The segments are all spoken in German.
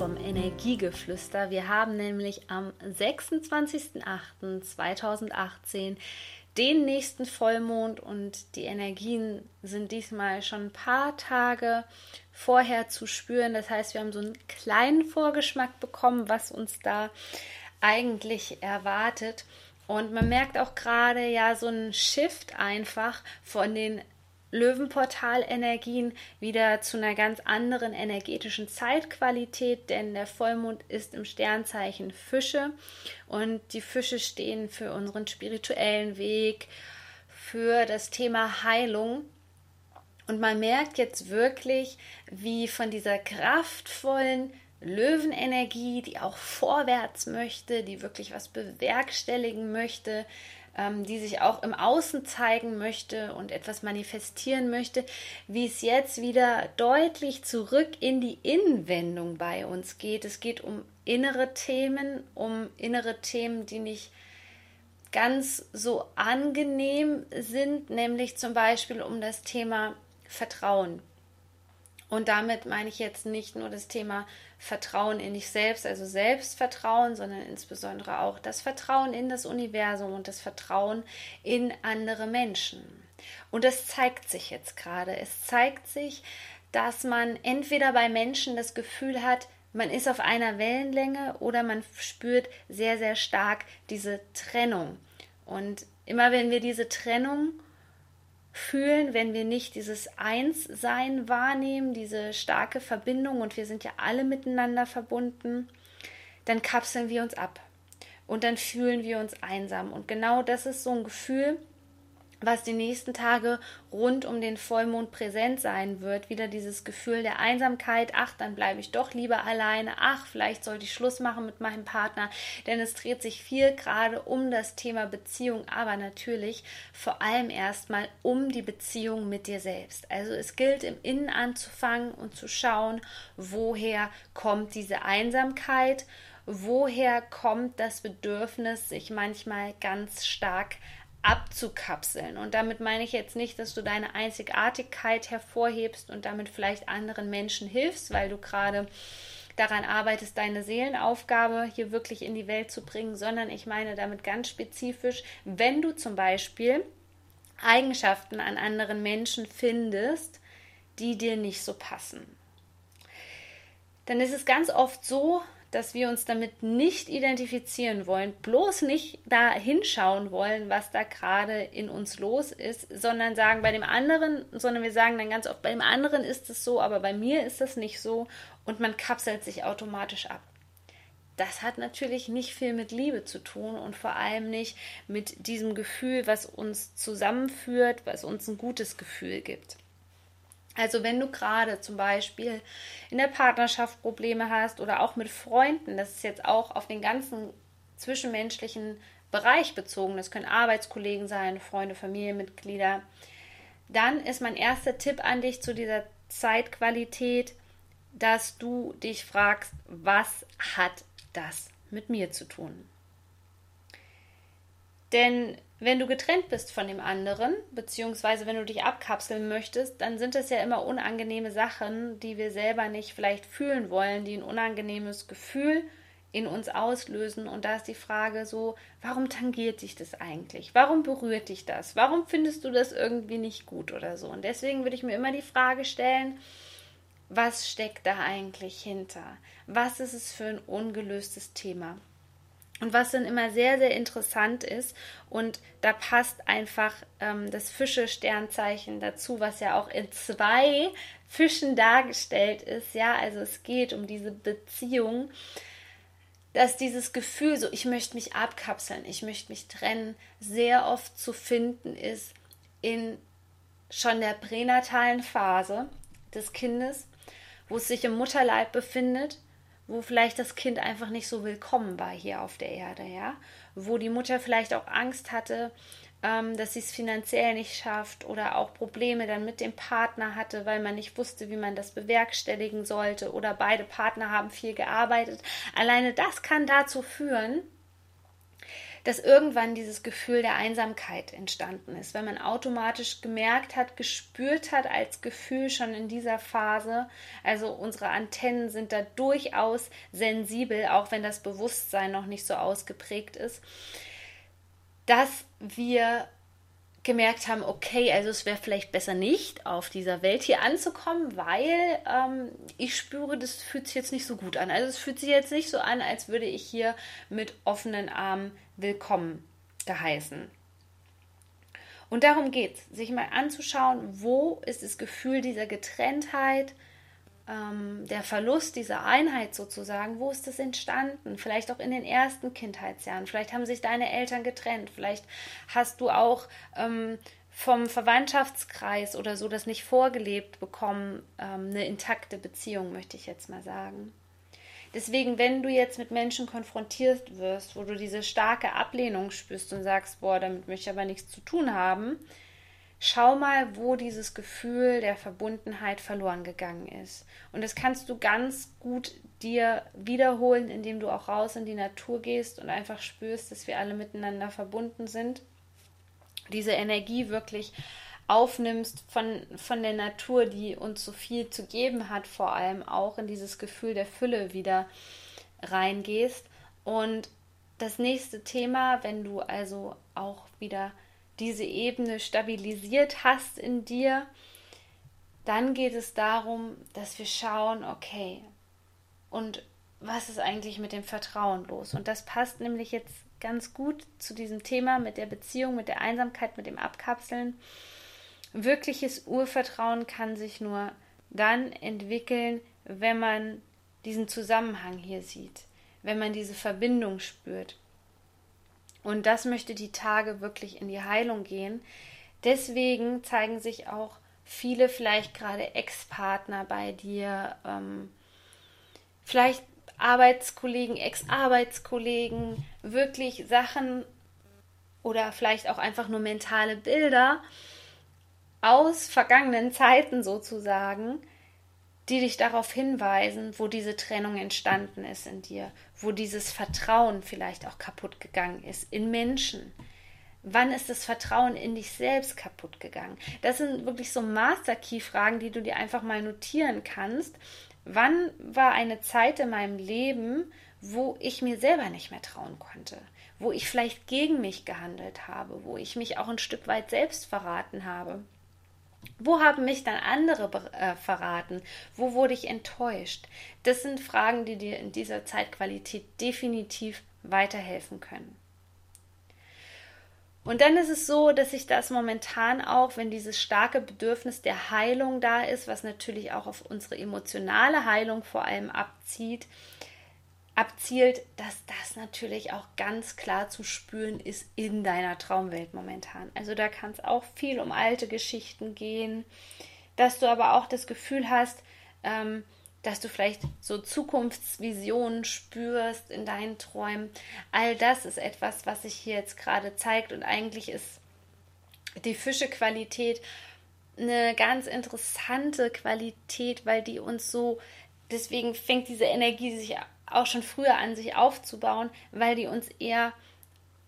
vom Energiegeflüster. Wir haben nämlich am 26.08.2018 den nächsten Vollmond und die Energien sind diesmal schon ein paar Tage vorher zu spüren. Das heißt, wir haben so einen kleinen Vorgeschmack bekommen, was uns da eigentlich erwartet. Und man merkt auch gerade ja so einen Shift einfach von den Löwenportal-Energien wieder zu einer ganz anderen energetischen Zeitqualität, denn der Vollmond ist im Sternzeichen Fische und die Fische stehen für unseren spirituellen Weg, für das Thema Heilung. Und man merkt jetzt wirklich, wie von dieser kraftvollen Löwenenergie, die auch vorwärts möchte, die wirklich was bewerkstelligen möchte, ähm, die sich auch im Außen zeigen möchte und etwas manifestieren möchte, wie es jetzt wieder deutlich zurück in die Innenwendung bei uns geht. Es geht um innere Themen, um innere Themen, die nicht ganz so angenehm sind, nämlich zum Beispiel um das Thema Vertrauen. Und damit meine ich jetzt nicht nur das Thema Vertrauen in dich selbst, also Selbstvertrauen, sondern insbesondere auch das Vertrauen in das Universum und das Vertrauen in andere Menschen. Und das zeigt sich jetzt gerade. Es zeigt sich, dass man entweder bei Menschen das Gefühl hat, man ist auf einer Wellenlänge oder man spürt sehr, sehr stark diese Trennung. Und immer wenn wir diese Trennung fühlen, wenn wir nicht dieses Einssein wahrnehmen, diese starke Verbindung und wir sind ja alle miteinander verbunden, dann kapseln wir uns ab und dann fühlen wir uns einsam. Und genau das ist so ein Gefühl, was die nächsten Tage rund um den Vollmond präsent sein wird. Wieder dieses Gefühl der Einsamkeit. Ach, dann bleibe ich doch lieber alleine. Ach, vielleicht sollte ich Schluss machen mit meinem Partner. Denn es dreht sich viel gerade um das Thema Beziehung, aber natürlich vor allem erstmal um die Beziehung mit dir selbst. Also es gilt im Innen anzufangen und zu schauen, woher kommt diese Einsamkeit. Woher kommt das Bedürfnis, sich manchmal ganz stark abzukapseln. Und damit meine ich jetzt nicht, dass du deine Einzigartigkeit hervorhebst und damit vielleicht anderen Menschen hilfst, weil du gerade daran arbeitest, deine Seelenaufgabe hier wirklich in die Welt zu bringen, sondern ich meine damit ganz spezifisch, wenn du zum Beispiel Eigenschaften an anderen Menschen findest, die dir nicht so passen. Dann ist es ganz oft so, dass wir uns damit nicht identifizieren wollen, bloß nicht da hinschauen wollen, was da gerade in uns los ist, sondern sagen bei dem anderen, sondern wir sagen dann ganz oft, bei dem anderen ist es so, aber bei mir ist das nicht so und man kapselt sich automatisch ab. Das hat natürlich nicht viel mit Liebe zu tun und vor allem nicht mit diesem Gefühl, was uns zusammenführt, was uns ein gutes Gefühl gibt. Also wenn du gerade zum Beispiel in der Partnerschaft Probleme hast oder auch mit Freunden, das ist jetzt auch auf den ganzen zwischenmenschlichen Bereich bezogen, das können Arbeitskollegen sein, Freunde, Familienmitglieder, dann ist mein erster Tipp an dich zu dieser Zeitqualität, dass du dich fragst, was hat das mit mir zu tun? Denn wenn du getrennt bist von dem anderen, beziehungsweise wenn du dich abkapseln möchtest, dann sind es ja immer unangenehme Sachen, die wir selber nicht vielleicht fühlen wollen, die ein unangenehmes Gefühl in uns auslösen. Und da ist die Frage so, warum tangiert dich das eigentlich? Warum berührt dich das? Warum findest du das irgendwie nicht gut oder so? Und deswegen würde ich mir immer die Frage stellen, was steckt da eigentlich hinter? Was ist es für ein ungelöstes Thema? Und was dann immer sehr, sehr interessant ist, und da passt einfach ähm, das Fische-Sternzeichen dazu, was ja auch in zwei Fischen dargestellt ist. Ja, also es geht um diese Beziehung, dass dieses Gefühl, so ich möchte mich abkapseln, ich möchte mich trennen, sehr oft zu finden ist in schon der pränatalen Phase des Kindes, wo es sich im Mutterleib befindet wo vielleicht das Kind einfach nicht so willkommen war hier auf der Erde, ja, wo die Mutter vielleicht auch Angst hatte, ähm, dass sie es finanziell nicht schafft oder auch Probleme dann mit dem Partner hatte, weil man nicht wusste, wie man das bewerkstelligen sollte oder beide Partner haben viel gearbeitet. Alleine das kann dazu führen, dass irgendwann dieses Gefühl der Einsamkeit entstanden ist, weil man automatisch gemerkt hat, gespürt hat als Gefühl schon in dieser Phase. Also unsere Antennen sind da durchaus sensibel, auch wenn das Bewusstsein noch nicht so ausgeprägt ist, dass wir gemerkt haben, okay, also es wäre vielleicht besser nicht auf dieser Welt hier anzukommen, weil ähm, ich spüre, das fühlt sich jetzt nicht so gut an. Also es fühlt sich jetzt nicht so an, als würde ich hier mit offenen Armen willkommen geheißen. Und darum geht es, sich mal anzuschauen, wo ist das Gefühl dieser Getrenntheit, ähm, der Verlust dieser Einheit sozusagen, wo ist das entstanden? Vielleicht auch in den ersten Kindheitsjahren. Vielleicht haben sich deine Eltern getrennt. Vielleicht hast du auch ähm, vom Verwandtschaftskreis oder so das nicht vorgelebt bekommen, ähm, eine intakte Beziehung, möchte ich jetzt mal sagen. Deswegen, wenn du jetzt mit Menschen konfrontiert wirst, wo du diese starke Ablehnung spürst und sagst, boah, damit möchte ich aber nichts zu tun haben, schau mal, wo dieses Gefühl der Verbundenheit verloren gegangen ist. Und das kannst du ganz gut dir wiederholen, indem du auch raus in die Natur gehst und einfach spürst, dass wir alle miteinander verbunden sind. Diese Energie wirklich aufnimmst von, von der Natur, die uns so viel zu geben hat, vor allem auch in dieses Gefühl der Fülle wieder reingehst. Und das nächste Thema, wenn du also auch wieder diese Ebene stabilisiert hast in dir, dann geht es darum, dass wir schauen, okay, und was ist eigentlich mit dem Vertrauen los? Und das passt nämlich jetzt ganz gut zu diesem Thema mit der Beziehung, mit der Einsamkeit, mit dem Abkapseln. Wirkliches Urvertrauen kann sich nur dann entwickeln, wenn man diesen Zusammenhang hier sieht, wenn man diese Verbindung spürt. Und das möchte die Tage wirklich in die Heilung gehen. Deswegen zeigen sich auch viele vielleicht gerade Ex-Partner bei dir, ähm, vielleicht Arbeitskollegen, Ex-Arbeitskollegen, wirklich Sachen oder vielleicht auch einfach nur mentale Bilder, aus vergangenen Zeiten sozusagen, die dich darauf hinweisen, wo diese Trennung entstanden ist in dir, wo dieses Vertrauen vielleicht auch kaputt gegangen ist in Menschen. Wann ist das Vertrauen in dich selbst kaputt gegangen? Das sind wirklich so Master-Key-Fragen, die du dir einfach mal notieren kannst. Wann war eine Zeit in meinem Leben, wo ich mir selber nicht mehr trauen konnte? Wo ich vielleicht gegen mich gehandelt habe? Wo ich mich auch ein Stück weit selbst verraten habe? Wo haben mich dann andere äh, verraten? Wo wurde ich enttäuscht? Das sind Fragen, die dir in dieser Zeitqualität definitiv weiterhelfen können. Und dann ist es so, dass sich das momentan auch, wenn dieses starke Bedürfnis der Heilung da ist, was natürlich auch auf unsere emotionale Heilung vor allem abzieht, abzielt, dass das natürlich auch ganz klar zu spüren ist in deiner Traumwelt momentan. Also da kann es auch viel um alte Geschichten gehen, dass du aber auch das Gefühl hast, ähm, dass du vielleicht so Zukunftsvisionen spürst in deinen Träumen. All das ist etwas, was sich hier jetzt gerade zeigt und eigentlich ist die Fischequalität eine ganz interessante Qualität, weil die uns so, deswegen fängt diese Energie sich auch schon früher an sich aufzubauen, weil die uns eher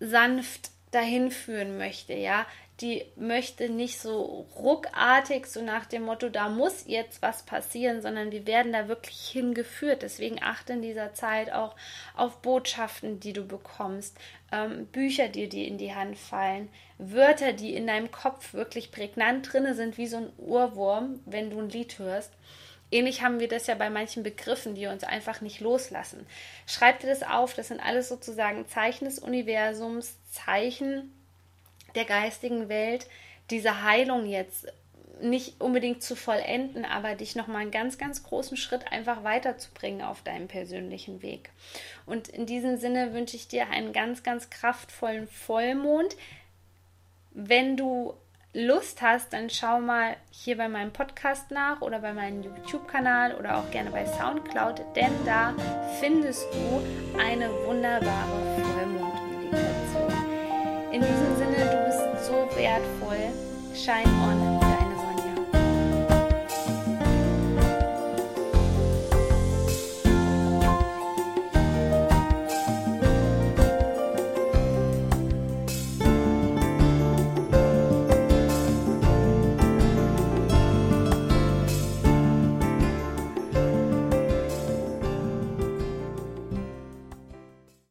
sanft dahin führen möchte, ja. Die möchte nicht so ruckartig, so nach dem Motto, da muss jetzt was passieren, sondern wir werden da wirklich hingeführt. Deswegen achte in dieser Zeit auch auf Botschaften, die du bekommst, ähm, Bücher, die dir in die Hand fallen, Wörter, die in deinem Kopf wirklich prägnant drinne sind, wie so ein Urwurm, wenn du ein Lied hörst. Ähnlich haben wir das ja bei manchen Begriffen, die uns einfach nicht loslassen. Schreib dir das auf, das sind alles sozusagen Zeichen des Universums, Zeichen der geistigen Welt, diese Heilung jetzt nicht unbedingt zu vollenden, aber dich nochmal einen ganz, ganz großen Schritt einfach weiterzubringen auf deinem persönlichen Weg. Und in diesem Sinne wünsche ich dir einen ganz, ganz kraftvollen Vollmond. Wenn du Lust hast, dann schau mal hier bei meinem Podcast nach oder bei meinem YouTube-Kanal oder auch gerne bei Soundcloud, denn da findest du eine wunderbare Vollmond-Meditation. In diesem Sinne, du bist so wertvoll. Shine on.